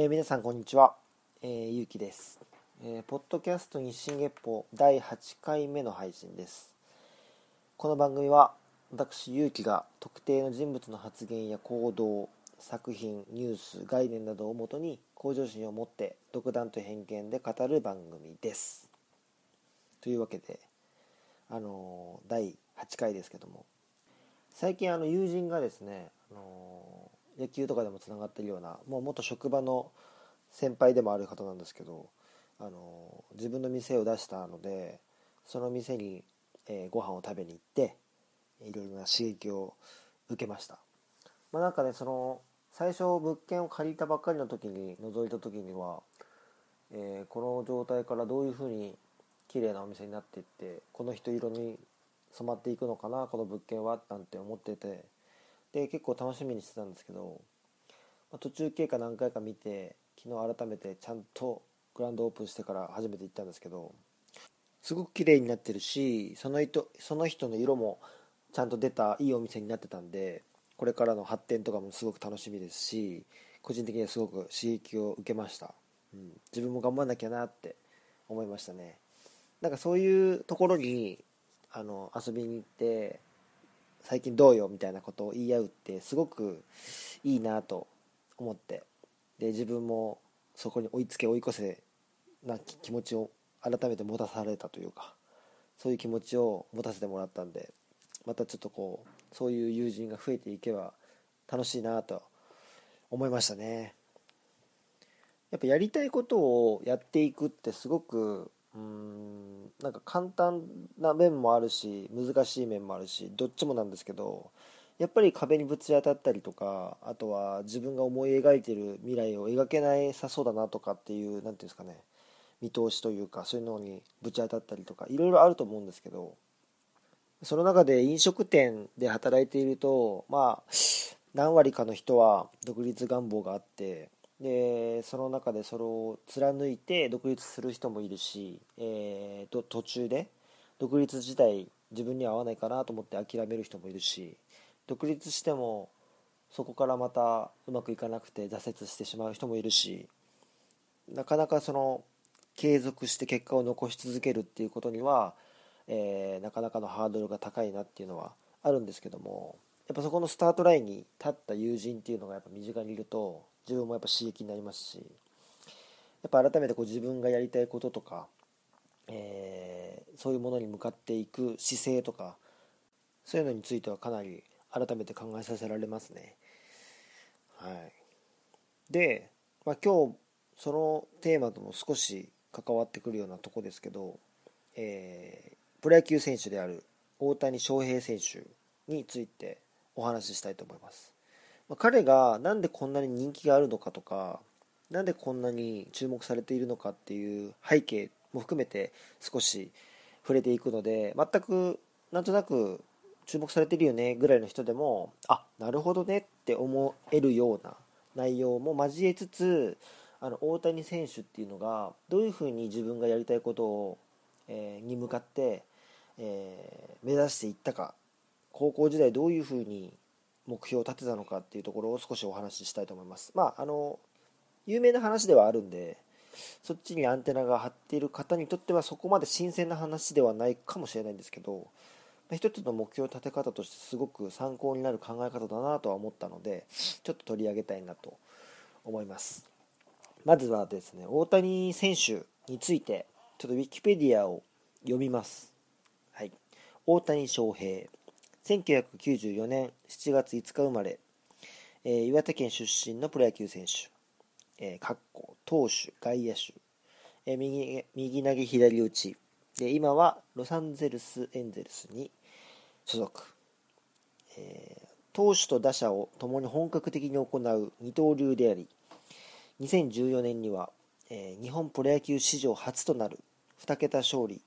えー、皆さんこんにちは、えー、ゆうきです、えー、ポッドキャスト日進月歩第8回目の配信です。この番組は私ゆうきが特定の人物の発言や行動作品ニュース概念などをもとに向上心を持って独断と偏見で語る番組です。というわけであの第8回ですけども。最近あの友人がですね、あの野球とかでもつながってるようなもう元職場の先輩でもある方なんですけどあの自分の店を出したのでその店に、えー、ご飯を食べに行っていろいろな刺激を受けました。まあなんかねその最初物件を借りたばっかりの時に覗いた時には、えー、この状態からどういうふうに綺麗なお店になっていってこの人色に染まっていくのかなこの物件はなんて思っててで結構楽しみにしてたんですけど、まあ、途中経過何回か見て昨日改めてちゃんとグランドオープンしてから初めて行ったんですけどすごく綺麗になってるしその人その人の色もちゃんと出たいいお店になってたんでこれからの発展とかもすごく楽しみですし個人的にはすごく刺激を受けました、うん、自分も頑張んなきゃなって思いましたね。なんかそういうところにあの遊びに行って最近どうよみたいなことを言い合うってすごくいいなと思って。で自分もそこに追いつけ追い越せな気持ちを改めて持たされたというかそういう気持ちを持たせてもらったんでまたちょっとこうそういう友人が増えていけば楽しいなと思いましたね。やっぱやりたいことをやっていくってすごくうんなんか簡単な面もあるし難しい面もあるしどっちもなんですけどやっぱり壁にぶち当たったりとかあとは自分が思い描いてる未来を描けないさそうだなとかっていう何ていうんですかね見通しというかそういうのにぶち当たったりとかいろいろあると思うんですけどその中で飲食店で働いているとまあ何割かの人は独立願望があってでその中でそれを貫いて独立する人もいるし、えー、と途中で独立自体自分には合わないかなと思って諦める人もいるし独立してもそこからまたうまくいかなくて挫折してしまう人もいるしなかなかその継続して結果を残し続けるっていうことには、えー、なかなかのハードルが高いなっていうのはあるんですけどもやっぱそこのスタートラインに立った友人っていうのがやっぱ身近にいると自分もやっぱ刺激になりますしやっぱ改めてこう自分がやりたいこととか、えー、そういうものに向かっていく姿勢とかそういうのについてはかなり改めて考えさせられますね。はい、で、まあ、今日そのテーマとも少し関わってくるようなとこですけど、えー、プロ野球選手である大谷翔平選手についてお話ししたいと思います。ま、彼が何でこんなに人気があるのかとか何でこんなに注目されているのかっていう背景も含めて少し触れていくので全くなんとなく注目されてるよねぐらいの人でもあなるほどねって思えるような内容も交えつつあの大谷選手っていうのがどういうふうに自分がやりたいことを、えー、に向かって、えー、目指していったか高校時代どういうふうに目標を立てたのかっていうところを少しお話ししたいと思います。まあ、あの、有名な話ではあるんで、そっちにアンテナが張っている方にとってはそこまで新鮮な話ではないかもしれないんですけど、まあ、一つの目標立て方としてすごく参考になる考え方だなとは思ったので、ちょっと取り上げたいなと思います。まずはですね、大谷選手について、ちょっとウィキペディアを読みます。はい。大谷翔平。1994年7月5日生まれ、えー、岩手県出身のプロ野球選手、えー、かっこ投手、外野手、えー、右右投げ左打ちで、今はロサンゼルス・エンゼルスに所属、えー、投手と打者を共に本格的に行う二刀流であり、2014年には、えー、日本プロ野球史上初となる2桁勝利、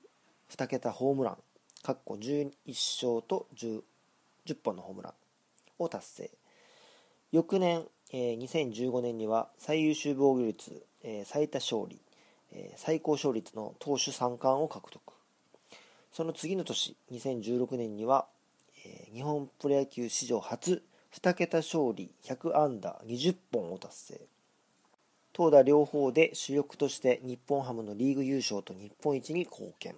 2桁ホームラン、かっこ11勝と10 10本のホームランを達成。翌年、えー、2015年には最優秀防御率、えー、最多勝利、えー、最高勝率の投手3冠を獲得。その次の年2016年には、えー、日本プロ野球史上初2桁勝利100安打20本を達成。投打両方で主力として日本ハムのリーグ優勝と日本一に貢献、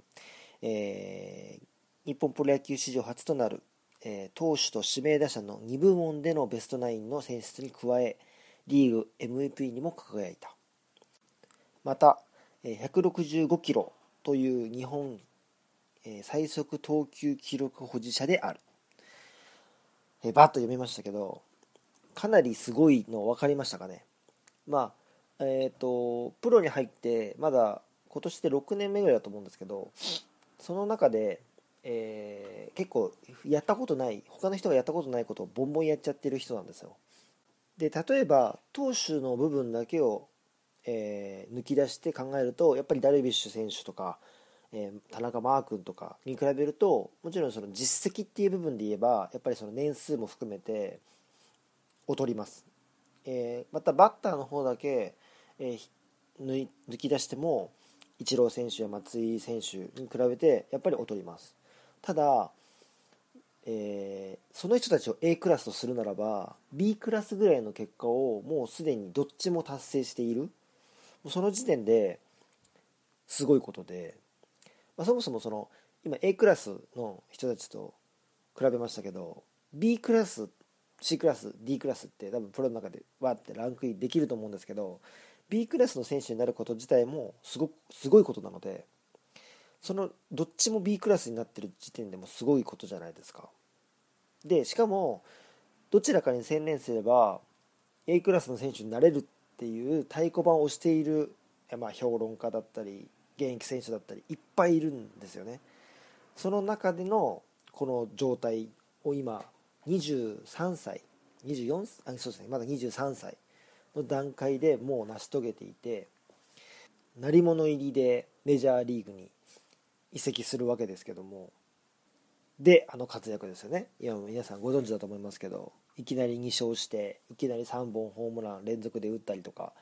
えー、日本プロ野球史上初となる、え、投手と指名打者の2部門でのベストナインの選出に加えリーグ MVP にも輝いた。また165キロという日本最速投球記録保持者である。バッと読みましたけどかなりすごいの分かりましたかね。まあえっ、ー、とプロに入ってまだ今年で6年目ぐらいだと思うんですけどその中で、えー、結構やったことない他の人がやったことないことをボンボンやっちゃってる人なんですよ。で例えば投手の部分だけを、えー、抜き出して考えるとやっぱりダルビッシュ選手とか、えー、田中マー君とかに比べるともちろんその実績っていう部分で言えばやっぱりその年数も含めて劣ります、え、またバッターの方だけ、え抜き出してもイチロー選手や松井選手に比べてやっぱり劣ります。ただえー、その人たちを A クラスとするならば B クラスぐらいの結果をもうすでにどっちも達成している。その時点ですごいことで、まあ、そもそもその今 A クラスの人たちと比べましたけど B クラス C クラス D クラスって多分プロの中でわってランクインできると思うんですけど B クラスの選手になること自体もすごすごいことなのでそのどっちも B クラスになってる時点でもすごいことじゃないですか。でしかもどちらかに専念すれば A クラスの選手になれるっていう太鼓判をしている、まあ、評論家だったり現役選手だったりいっぱいいるんですよね。その中でのこの状態を今23歳24あそうですねまだ23歳の段階でもう成し遂げていて鳴り物入りでメジャーリーグに移籍するわけですけども。であの活躍ですよね。今も皆さんご存知だと思いますけどいきなり2勝していきなり3本ホームラン連続で打ったりとか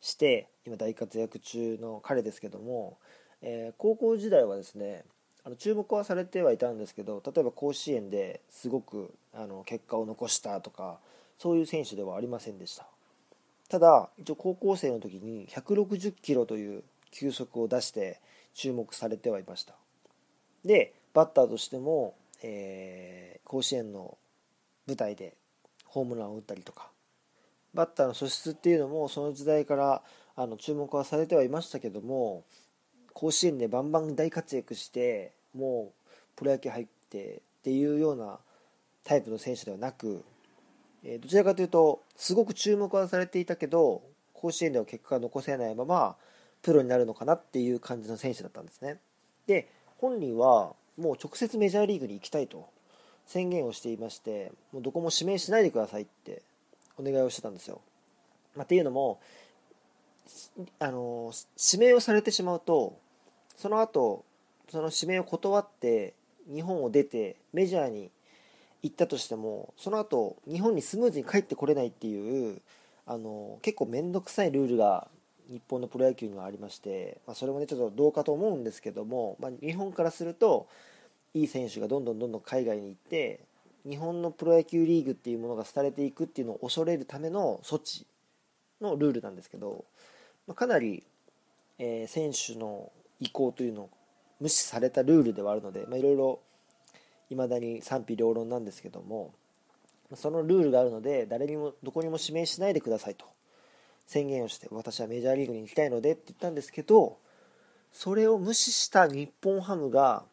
して今大活躍中の彼ですけども、えー、高校時代はですねあの注目はされてはいたんですけど例えば甲子園ですごくあの結果を残したとかそういう選手ではありませんでした。ただ一応高校生の時に160キロという球速を出して注目されてはいました。でバッターとしても、えー、甲子園の舞台でホームランを打ったりとかバッターの素質っていうのもその時代からあの注目はされてはいましたけども甲子園でバンバン大活躍してもうプロ野球入ってっていうようなタイプの選手ではなく、えー、どちらかというとすごく注目はされていたけど甲子園では結果が残せないままプロになるのかなっていう感じの選手だったんですね。で本人はもう直接メジャーリーグに行きたいと宣言をしていましてもうどこも指名しないでくださいってお願いをしてたんですよ。まあ、っていうのもあの指名をされてしまうとその後その指名を断って日本を出てメジャーに行ったとしてもその後日本にスムーズに帰ってこれないっていうあの結構面倒くさいルールが日本のプロ野球にはありまして、まあ、それもねちょっとどうかと思うんですけども、まあ、日本からするといい選手がどんどんどんどん海外に行って日本のプロ野球リーグっていうものが廃れていくっていうのを恐れるための措置のルールなんですけど、まあ、かなり、えー、選手の意向というのを無視されたルールではあるのでいろいろいまだに賛否両論なんですけどもそのルールがあるので誰にもどこにも指名しないでくださいと。宣言をして私はメジャーリーグに行きたいのでって言ったんですけどそれを無視した日本ハムが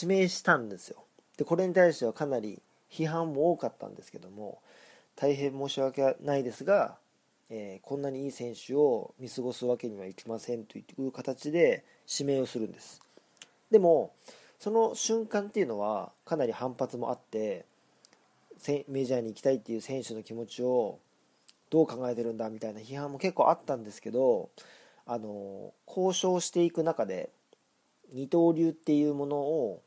指名したんですよ。でこれに対してはかなり批判も多かったんですけども大変申し訳ないですが、えー、こんなにいい選手を見過ごすわけにはいきませんという形で指名をするんです。でもその瞬間っていうのはかなり反発もあってメジャーに行きたいっていう選手の気持ちをどう考えてるんだみたいな批判も結構あったんですけどあの交渉していく中で二刀流っていうものを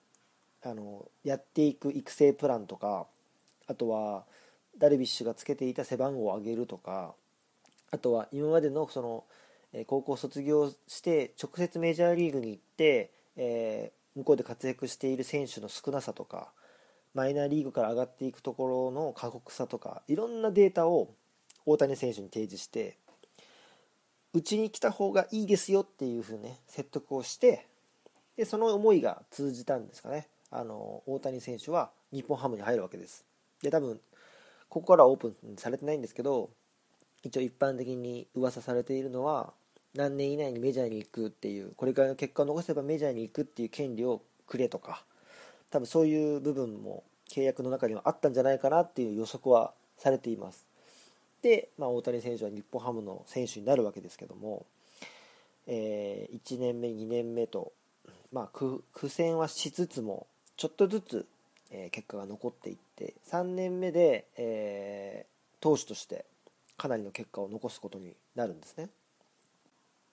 あのやっていく育成プランとかあとはダルビッシュがつけていた背番号を上げるとかあとは今までのその高校卒業して直接メジャーリーグに行って、えー、向こうで活躍している選手の少なさとかマイナーリーグから上がっていくところの過酷さとかいろんなデータを大谷選手に提示してうちに来た方がいいですよっていうふうね説得をしてでその思いが通じたんですかね。あの大谷選手は日本ハムに入るわけです。で多分ここからオープンされてないんですけど一応一般的に噂されているのは何年以内にメジャーに行くっていうこれからの結果を残せばメジャーに行くっていう権利をくれとか多分そういう部分も契約の中にはあったんじゃないかなっていう予測はされています、まあ、大谷選手は日本ハムの選手になるわけですけども、えー、1年目2年目と、まあ、苦戦はしつつもちょっとずつ、えー、結果が残っていって3年目で、えー、投手としてかなりの結果を残すことになるんですね。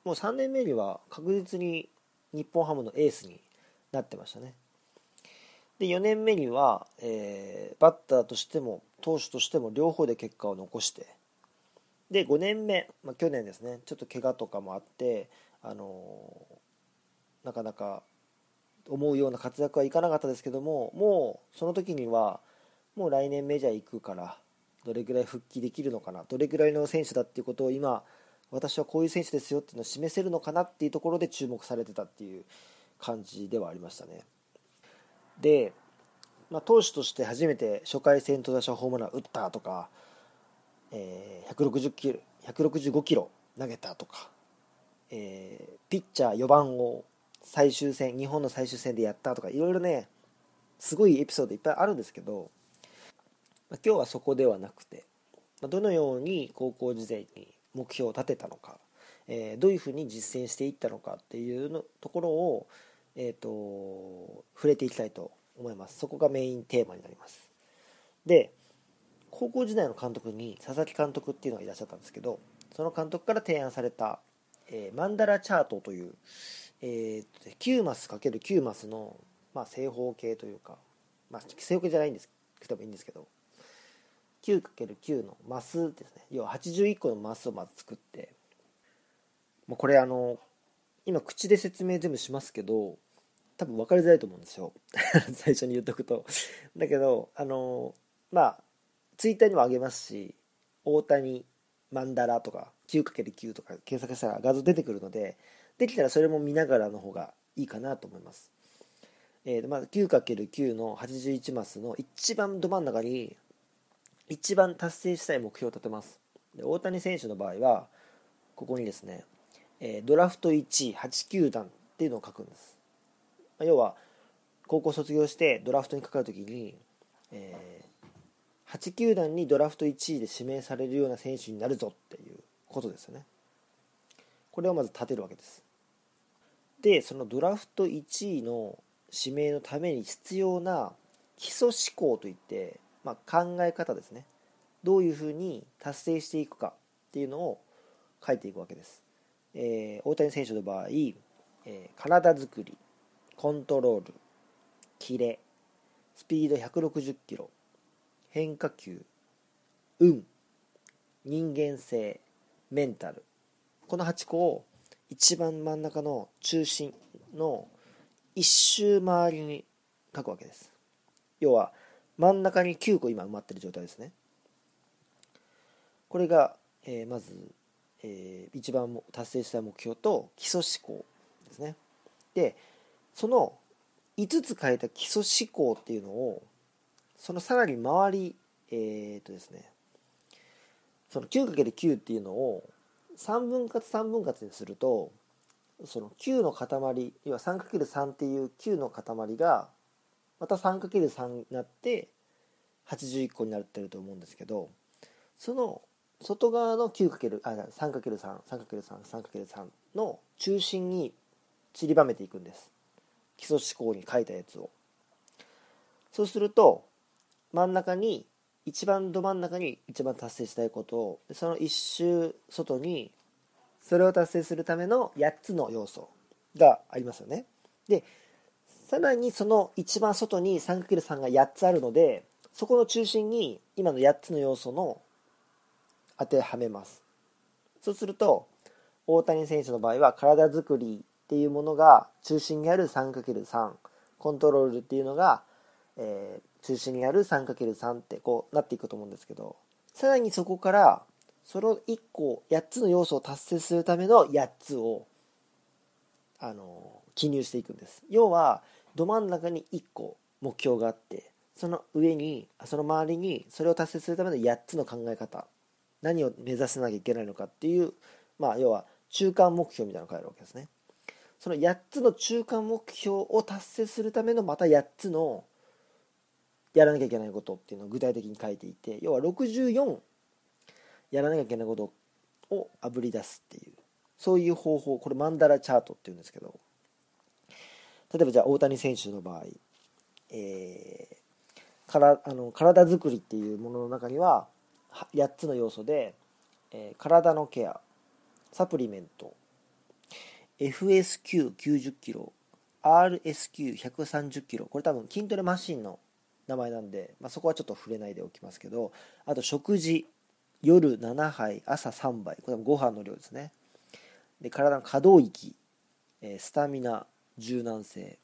もう3年目には確実に日本ハムのエースになってましたね。で4年目には、えー、バッターとしても投手としても両方で結果を残してで5年目、まあ、去年ですね。ちょっと怪我とかもあって、あの、なかなか思うような活躍はいかなかったですけどももうその時にはもう来年メジャー行くからどれぐらい復帰できるのかなどれぐらいの選手だっていうことを今私はこういう選手ですよっていうのを示せるのかなっていうところで注目されてたっていう感じではありましたね。で、まあ、投手として初めて初回先頭打者ホームラン打ったとか、えー、160キロ165キロ投げたとか、えー、ピッチャー4番を最終戦日本の最終戦でやったとかいろいろねすごいエピソードいっぱいあるんですけど、まあ、今日はそこではなくて、まあ、どのように高校時代に目標を立てたのか、えー、どういうふうに実践していったのかっていうのところを、えーと、触れていきたいと思います。そこがメインテーマになります。で高校時代の監督に佐々木監督っていうのがいらっしゃったんですけどその監督から提案された、えー、マンダラチャートという、えー、9マス ×9 マスの、まあ、正方形というか、まあ、正方形じゃないんですけどもいいんですけど 9×9 のマスですね。要は81個のマスをまず作ってもうこれあの今口で説明全部しますけど多分分かりづらいと思うんですよ。最初に言っとくと。だけどあのまあツイッターにもあげますし大谷マンダラとか 9×9 とか検索したら画像出てくるのでできたらそれも見ながらの方がいいかなと思います、えーまあ、9×9 の81マスの一番ど真ん中に一番達成したい目標を立てます。で大谷選手の場合はここにですね、えー、ドラフト1位8球団っていうのを書くんです、まあ、要は高校卒業してドラフトにかかるときに、えー、8球団にドラフト1位で指名されるような選手になるぞっていうことですよね。これをまず立てるわけです。でそのドラフト1位の指名のために必要な基礎思考といってまあ、考え方ですね。どういうふうに達成していくかっていうのを書いていくわけです、えー、大谷選手の場合、えー、体作りコントロールキレスピード160キロ。変化球運人間性メンタル。この8個を一番真ん中の中心の一周周りに書くわけです。要は真ん中に9個今埋まってる状態ですね。これが、えー、まず、えー、一番達成したい目標と基礎思考ですね。でその5つ変えた基礎思考っていうのをそのさらに周りえー、っとですねその 9×9 っていうのを3分割3分割にするとその9の塊要は 3×3 っていう9の塊がまた 3×3 になって81個になってると思うんですけどその外側の 9× あ 3×3×3×3 の中心に散りばめていくんです。基礎思考に書いたやつを。そうすると真ん中に一番ど真ん中に一番達成したいことをその一周外にそれを達成するための8つの要素がありますよね。でさらにその一番外に 3×3 が8つあるのでそこの中心に今の8つの要素の当てはめます。そうすると大谷選手の場合は体づくりっていうものが中心にある 3×3 コントロールっていうのが、えー、中心にある 3×3 ってこうなっていくと思うんですけどさらにそこからその1個8つの要素を達成するための8つをあの記入していくんです。要はど真ん中に1個目標があってその上にその周りにそれを達成するための8つの考え方何を目指さなきゃいけないのかっていうまあ要は中間目標みたいなのを書いてあるわけですね。その8つの中間目標を達成するためのまた8つのやらなきゃいけないことっていうのを具体的に書いていて要は64やらなきゃいけないことをあぶり出すっていうそういう方法これマンダラチャートっていうんですけど例えばじゃあ大谷選手の場合、えー、からあの体作りっていうものの中には8つの要素で、えー、体のケアサプリメント FSQ90 キロ RSQ130 キロこれ多分筋トレマシンの名前なんで、まあ、そこはちょっと触れないでおきますけどあと食事夜7杯朝3杯これはご飯の量ですね。で体の可動域えスタミナ柔軟性。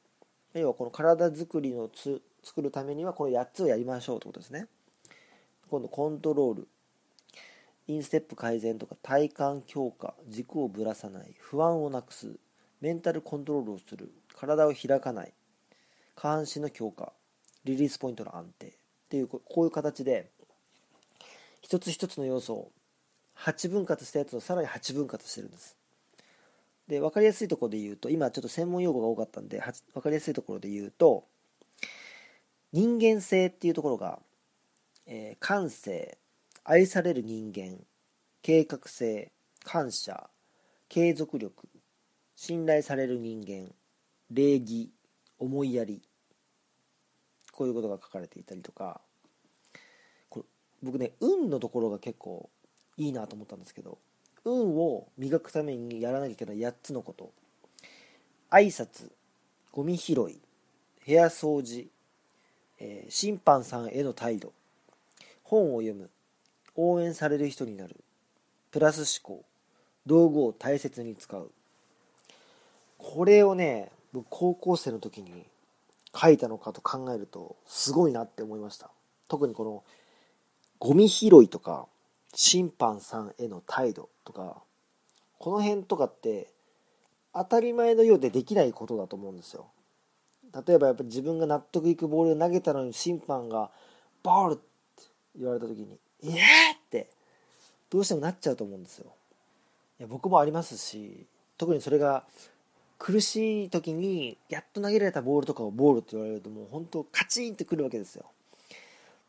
要はこの体作りのつ作るためにはこの8つをやりましょうってことですね。今度コントロール。インステップ改善とか体幹強化軸をぶらさない不安をなくすメンタルコントロールをする体を開かない下半身の強化。リリースポイントの安定っていうこういう形で一つ一つの要素を8分割したやつをさらに8分割してるんです。で分かりやすいところで言うと今ちょっと専門用語が多かったんで分かりやすいところで言うと人間性っていうところが、えー、感性愛される人間計画性感謝継続力信頼される人間礼儀思いやりこういうことが書かれていたりとかこれ僕ね運のところが結構いいなと思ったんですけど運を磨くためにやらなきゃいけない8つのこと。挨拶ゴミ拾い部屋掃除、えー、審判さんへの態度本を読む応援される人になるプラス思考道具を大切に使う。これをね僕高校生の時に書いたのかと考えるとすごいなって思いました特にこのゴミ拾いとか審判さんへの態度とかこの辺とかって当たり前のようでできないことだと思うんですよ例えばやっぱり自分が納得いくボールを投げたのに審判が「ボール!」って言われた時に「ええー!」ってどうしてもなっちゃうと思うんですよいや僕もありますし特にそれが苦しい時にやっと投げられたボールとかをボールって言われるともう本当カチンってくるわけですよ。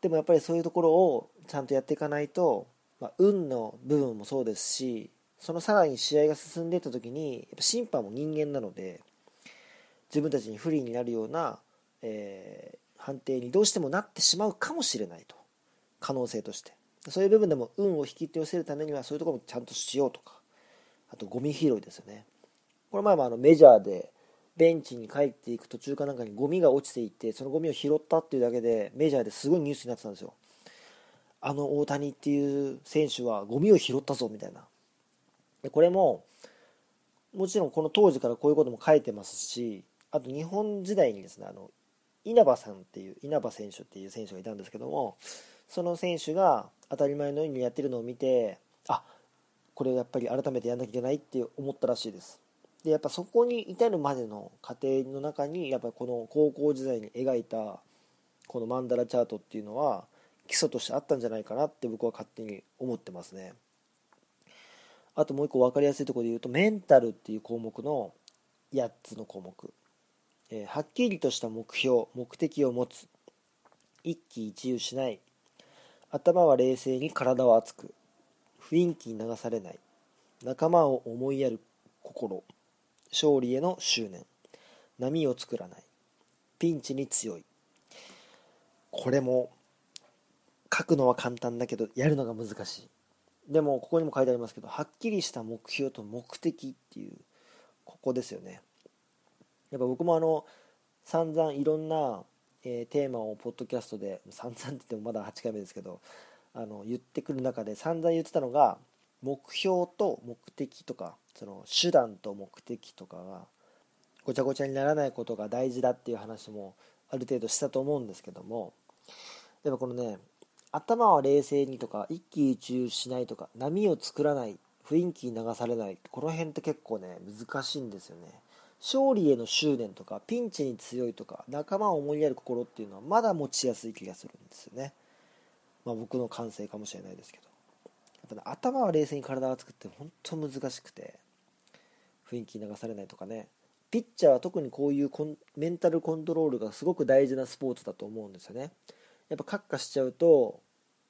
でもやっぱりそういうところをちゃんとやっていかないとまあ、運の部分もそうですしそのさらに試合が進んでいった時にやっぱ審判も人間なので自分たちに不利になるような、えー、判定にどうしてもなってしまうかもしれないと。可能性として。そういう部分でも運を引き寄せるためにはそういうところもちゃんとしようとか。あとゴミ拾いですよね。これ前もあのメジャーでベンチに帰っていく途中かなんかにゴミが落ちていてそのゴミを拾ったっていうだけでメジャーですごいニュースになってたんですよ。あの大谷っていう選手はゴミを拾ったぞみたいな。でこれももちろんこの当時からこういうことも書いてますしあと日本時代にですねあの稲葉さんっていう稲葉選手っていう選手がいたんですけどもその選手が当たり前のようにやってるのを見てあこれをやっぱり改めてやんなきゃいけないって思ったらしいです。でやっぱそこに至るまでの過程の中にやっぱこの高校時代に描いたこのマンダラチャートっていうのは基礎としてあったんじゃないかなって僕は勝手に思ってますね。あともう一個分かりやすいところで言うとメンタルっていう項目の8つの項目、えー、はっきりとした目標目的を持つ。一喜一憂しない。頭は冷静に体は熱く。雰囲気に流されない。仲間を思いやる心。勝利への執念。波を作らない。ピンチに強い。これも書くのは簡単だけどやるのが難しい。でもここにも書いてありますけどはっきりした目標と目的っていうここですよね。やっぱ僕もあの散々いろんな、えー、テーマをポッドキャストで散々って言ってもまだ8回目ですけどあの言ってくる中で散々言ってたのが目標と目的とかその手段と目的とかがごちゃごちゃにならないことが大事だっていう話もある程度したと思うんですけどもでもこのね頭は冷静にとか一喜一憂しないとか波を作らない雰囲気に流されないこの辺って結構ね難しいんですよね。勝利への執念とかピンチに強いとか仲間を思いやる心っていうのはまだ持ちやすい気がするんですよね。まあ僕の感性かもしれないですけど。っぱ、ね、頭は冷静に体が作って本当難しくて雰囲気流されないとかね。ピッチャーは特にこういうメンタルコントロールがすごく大事なスポーツだと思うんですよね。やっぱカッカしちゃうと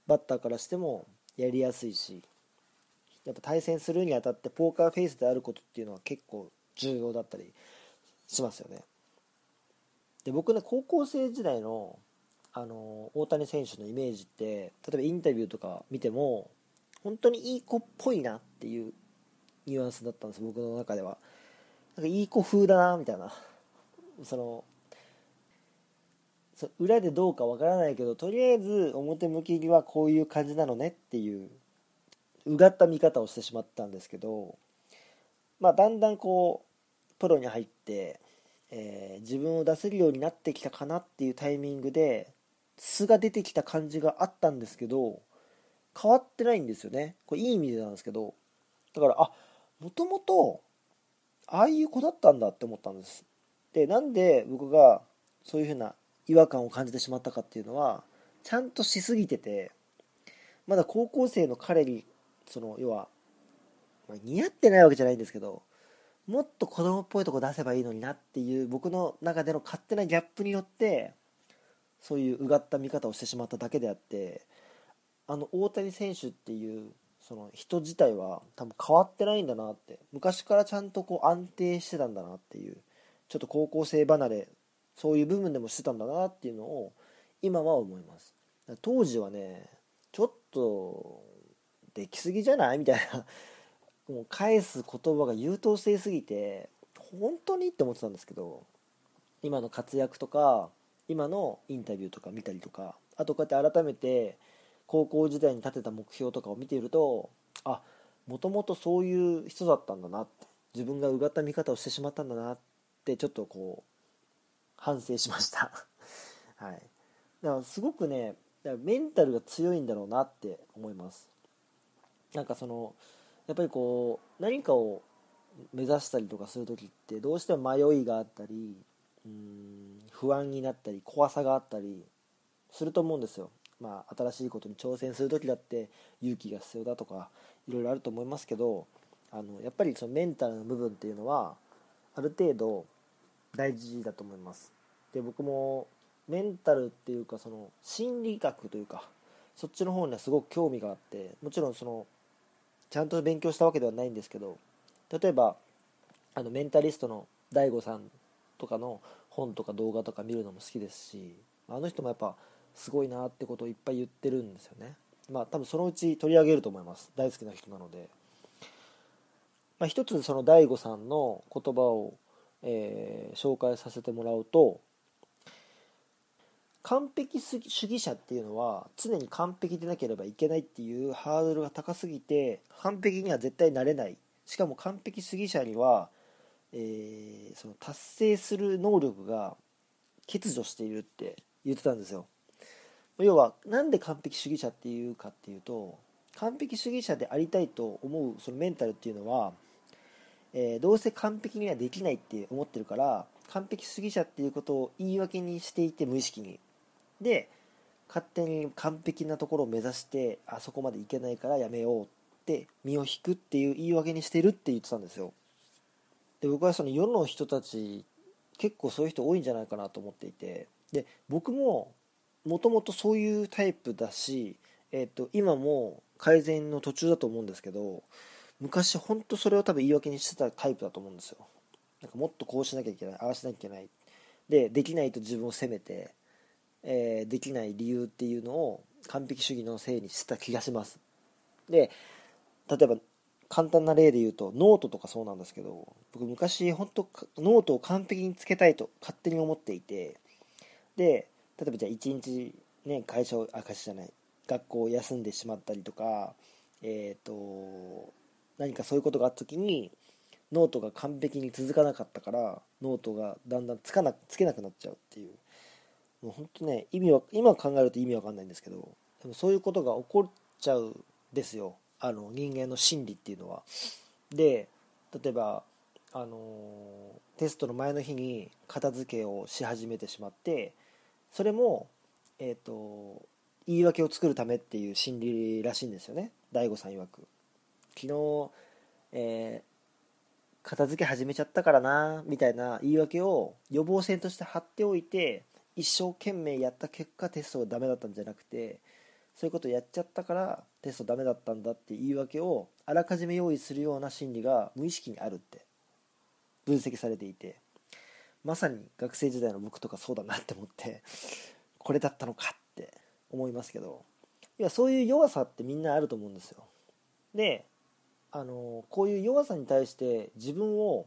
バッターからしてもやりやすいしやっぱ対戦するにあたってポーカーフェイスであることっていうのは結構重要だったりしますよね。で僕ね高校生時代のあの大谷選手のイメージって例えばインタビューとか見ても本当にいい子っぽいなっていうニュアンスだったんです僕の中では。なんかいい子風だなみたいな。その裏でどうかわからないけどとりあえず表向きにはこういう感じなのねっていううがった見方をしてしまったんですけどまあだんだんこうプロに入って、えー、自分を出せるようになってきたかなっていうタイミングで素が出てきた感じがあったんですけど変わってないんですよね。これいい意味でなんですけど。だからあもともとああいう子だったんだって思ったんです。でなんで僕がそういうふうな違和感を感じてしまったかっていうのはちゃんとしすぎててまだ高校生の彼にその要は、まあ、似合ってないわけじゃないんですけどもっと子供っぽいとこ出せばいいのになっていう僕の中での勝手なギャップによってそういううがった見方をしてしまっただけであってあの大谷選手っていうその人自体は多分変わってないんだなって昔からちゃんとこう安定してたんだなっていうちょっと高校生離れそういう部分でもしてたんだなっていうのを今は思います。当時はねちょっとできすぎじゃない？みたいなもう返す言葉が優等生すぎて本当にって思ってたんですけど今の活躍とか今のインタビューとか見たりとかあとこうやって改めて高校時代に立てた目標とかを見ているとあもともとそういう人だったんだなって自分がうがった見方をしてしまったんだなってちょっとこう反省しました。はい。だからすごくねだからメンタルが強いんだろうなって思います。なんかそのやっぱりこう何かを目指したりとかする時ってどうしても迷いがあったりうん不安になったり怖さがあったりすると思うんですよ。まあ、新しいことに挑戦する時だって勇気が必要だとかいろいろあると思いますけどあのやっぱりそのメンタルの部分っていうのはある程度大事だと思います。で僕もメンタルっていうかその心理学というかそっちの方にはすごく興味があってもちろんそのちゃんと勉強したわけではないんですけど例えばあのメンタリストの DAIGO さんとかの本とか動画とか見るのも好きですしあの人もやっぱすごいなってことをいっぱい言ってるんですよね。まあ多分そのうち取り上げると思います。大好きな人なので、まあ、一つその DAIGO さんの言葉を、えー、紹介させてもらうと完璧主義者っていうのは常に完璧でなければいけないっていうハードルが高すぎて完璧には絶対なれない。しかも完璧主義者には、えー、その達成する能力が欠如しているって言ってたんですよ。要は何で完璧主義者っていうかっていうと完璧主義者でありたいと思うそのメンタルっていうのは、えー、どうせ完璧にはできないって思ってるから完璧主義者っていうことを言い訳にしていて無意識に。で勝手に完璧なところを目指してあそこまでいけないからやめようって身を引くっていう言い訳にしてるって言ってたんですよ。で僕はその世の人たち結構そういう人多いんじゃないかなと思っていて。で僕ももともとそういうタイプだし、えーと、今も改善の途中だと思うんですけど昔本当それを多分言い訳にしてたタイプだと思うんですよ。なんかもっとこうしなきゃいけないああしなきゃいけない。でできないと自分を責めて、えー、できない理由っていうのを完璧主義のせいにしてた気がします。で例えば簡単な例で言うとノートとかそうなんですけど僕昔本当ノートを完璧につけたいと勝手に思っていてで例えばじゃあ1日ね会社をあ会社じゃない学校を休んでしまったりとかえっ、ー、と何かそういうことがあった時にノートが完璧に続かなかったからノートがだんだんつかなつけなくなっちゃうっていうもう本当ね意味は今考えると意味わかんないんですけどでもそういうことが起こっちゃうんですよあの人間の心理っていうのは。で例えばあのテストの前の日に片付けをし始めてしまってそれも、えーと、言い訳を作るためっていう心理らしいんですよね。大悟さん曰く。昨日、えー、片付け始めちゃったからなみたいな言い訳を予防線として貼っておいて一生懸命やった結果テストがダメだったんじゃなくてそういうことやっちゃったからテストダメだったんだって言い訳をあらかじめ用意するような心理が無意識にあるって分析されていて。まさに学生時代の僕とかそうだなって思ってこれだったのかって思いますけどいやそういう弱さってみんなあると思うんですよ。であのこういう弱さに対して自分を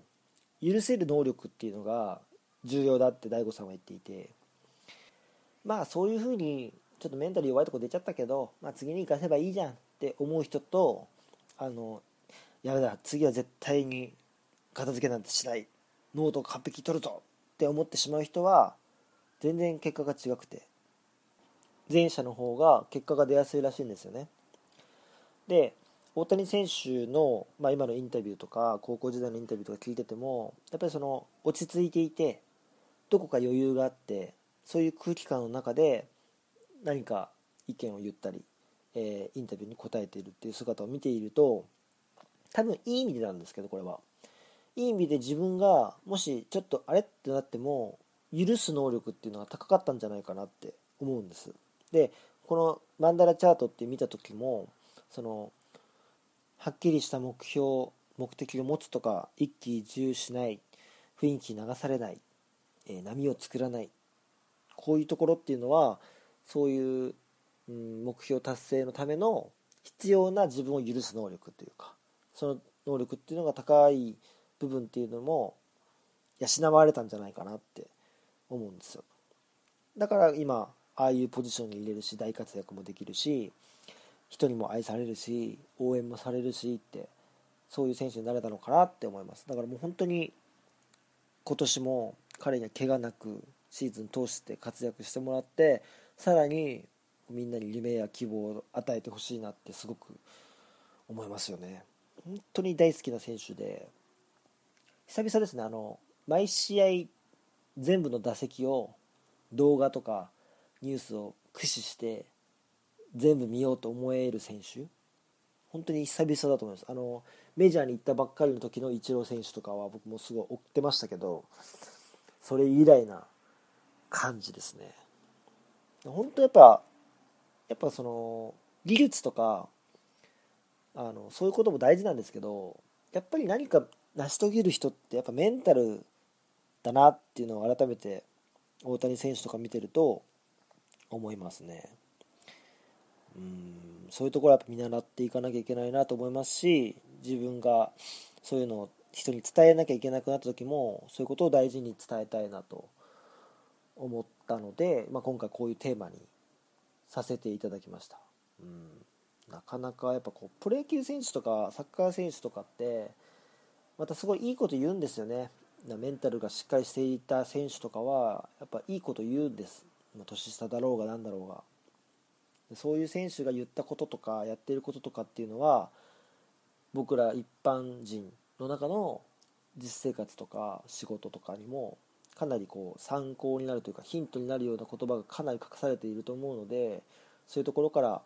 許せる能力っていうのが重要だって DAIGO さんは言っていてまあそういうふうにちょっとメンタル弱いとこ出ちゃったけど、まあ、次に生かせばいいじゃんって思う人とあのやめだ次は絶対に片付けなんてしない。ノート完璧取るぞって思ってしまう人は全然結果が違くて前者の方が結果が出やすいらしいんですよね。で大谷選手の、まあ、今のインタビューとか高校時代のインタビューとか聞いててもやっぱりその落ち着いていてどこか余裕があってそういう空気感の中で何か意見を言ったり、えー、インタビューに答えているっていう姿を見ていると多分いい意味でなんですけどこれは。いい意味で自分がもしちょっとあれってなっても許す能力っていうのが高かったんじゃないかなって思うんです。でこのマンダラチャートって見た時もそのはっきりした目標目的を持つとか一喜一憂しない雰囲気流されない、えー、波を作らないこういうところっていうのはそういう、うん、目標達成のための必要な自分を許す能力というかその能力っていうのが高い部分っていうのも養われたんじゃないかなって思うんですよ。だから今ああいうポジションに入れるし大活躍もできるし人にも愛されるし応援もされるしってそういう選手になれたのかなって思います。だからもう本当に今年も彼には怪我なくシーズン通して活躍してもらってさらにみんなに夢や希望を与えてほしいなってすごく思いますよね。本当に大好きな選手で久々ですね。あの毎試合全部の打席を動画とかニュースを駆使して全部見ようと思える選手。本当に久々だと思います。あのメジャーに行ったばっかりの時のイチロー選手とかは僕もすごい追ってましたけどそれ以来な感じですね。本当やっぱやっぱその技術とかあのそういうことも大事なんですけどやっぱり何か成し遂げる人ってやっぱメンタルだなっていうのを改めて大谷選手とか見てると思いますねうんそういうところはやっぱ見習っていかなきゃいけないなと思いますし自分がそういうのを人に伝えなきゃいけなくなった時もそういうことを大事に伝えたいなと思ったので、まあ、今回こういうテーマにさせていただきました。うんなかなかやっぱこうプロ野球選手とかサッカー選手とかってまたすごいいいこと言うんですよね。メンタルがしっかりしていた選手とかはやっぱいいこと言うんです。年下だろうが何だろうが。そういう選手が言ったこととかやってることとかっていうのは僕ら一般人の中の実生活とか仕事とかにもかなりこう参考になるというかヒントになるような言葉がかなり隠されていると思うのでそういうところから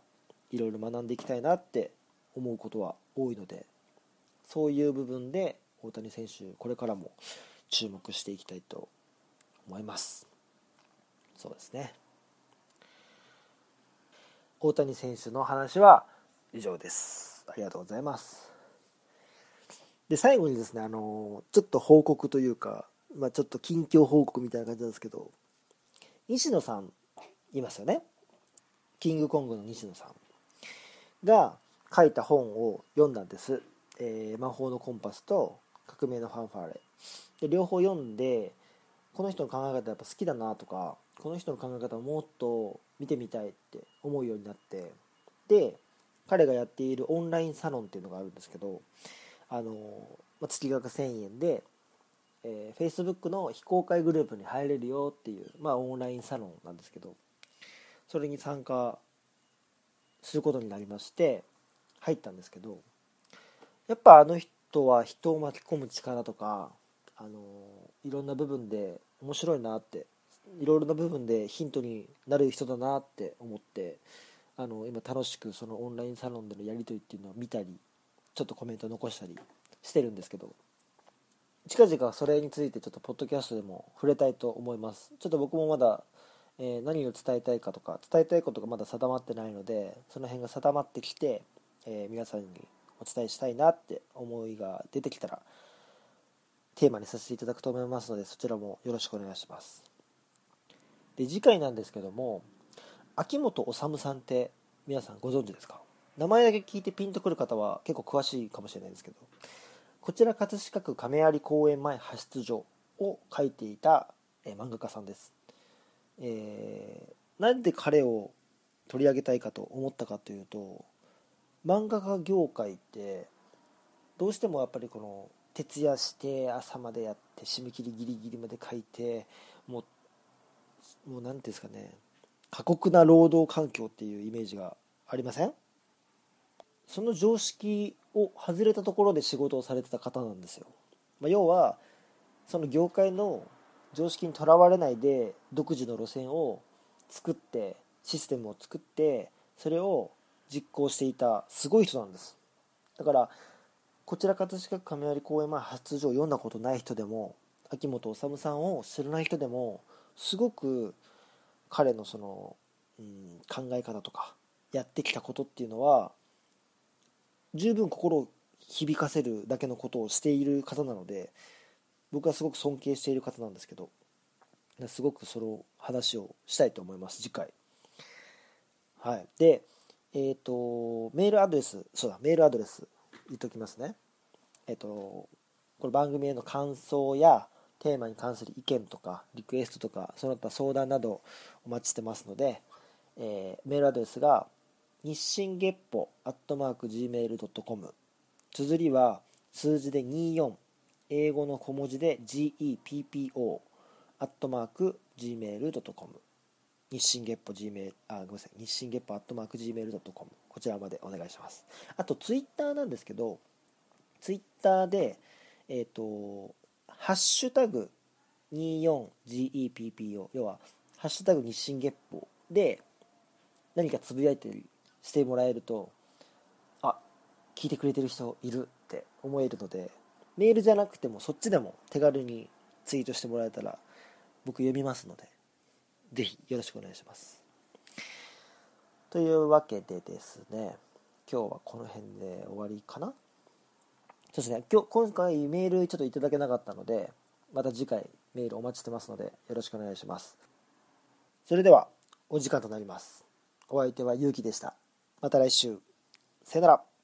いろいろ学んでいきたいなって思うことは多いのでそういう部分で大谷選手これからも注目していきたいと思います。そうですね。大谷選手の話は以上です。ありがとうございます。で最後にですねあのちょっと報告というかまあ、ちょっと近況報告みたいな感じなんですけど西野さんいますよね。キングコングの西野さんが書いた本を読んだんです、えー、魔法のコンパスと革命のファンファーレ。で両方読んでこの人の考え方やっぱ好きだなとかこの人の考え方をもっと見てみたいって思うようになってで彼がやっているオンラインサロンっていうのがあるんですけどあの、ま、月額1000円でえー、Facebook の非公開グループに入れるよっていう、まあ、オンラインサロンなんですけどそれに参加することになりまして入ったんですけどやっぱあの人は人を巻き込む力とかあのいろんな部分で面白いなっていろいろな部分でヒントになる人だなって思ってあの今楽しくそのオンラインサロンでのやり取りっていうのを見たりちょっとコメント残したりしてるんですけど近々それについてちょっとポッドキャストでも触れたいと思います。ちょっと僕もまだ、えー、何を伝えたいかとか伝えたいことがまだ定まってないのでその辺が定まってきて、えー、皆さんにお伝えしたいなって思いが出てきたらテーマにさせていただくと思いますのでそちらもよろしくお願いします。で次回なんですけども秋元治さんって皆さんご存知ですか？名前だけ聞いてピンとくる方は結構詳しいかもしれないですけどこちら葛飾区亀有公園前派出所を書いていた、え、漫画家さんです、えー、なんで彼を取り上げたいかと思ったかというと漫画家業界ってどうしてもやっぱりこの徹夜して朝までやって締め切りギリギリまで書いてもうもう何ていうんですかね。過酷な労働環境っていうイメージがありません？その常識を外れたところで仕事をされてた方なんですよ、まあ、要はその業界の常識にとらわれないで独自の路線を作ってシステムを作ってそれを実行していたすごい人なんです。だからこちら葛飾区亀有公園前初上を読んだことない人でも秋元治さんを知らない人でもすごく彼のその、うん、考え方とかやってきたことっていうのは十分心を響かせるだけのことをしている方なので僕はすごく尊敬している方なんですけどすごくその話をしたいと思います次回。はい。でえっ、ー、とメールアドレスそうだメールアドレス言っときますね。えっ、ー、とこれ番組への感想やテーマに関する意見とかリクエストとかその他相談などお待ちしてますので、えー、メールアドレスが日進月歩アットマーク Gmail.com 綴りは数字で24英語の小文字で GEPPO アットマーク Gmail.com 日進月歩 Gmail あごめんなさい日進月歩アットマーク Gmail.com こちらまでお願いします。あとツイッターなんですけどツイッターでえっ、ー、とハッシュタグ 24GEPPO 要はハッシュタグ日進月歩で何かつぶやいてしてもらえるとあ聞いてくれてる人いるって思えるのでメールじゃなくてもそっちでも手軽にツイートしてもらえたら僕読みますのでぜひよろしくお願いします。というわけでですね今日はこの辺で終わりかな。そうですね今日今回メールちょっといただけなかったのでまた次回メールお待ちしてますのでよろしくお願いします。それではお時間となります。お相手はゆうきでした。また来週。さよなら。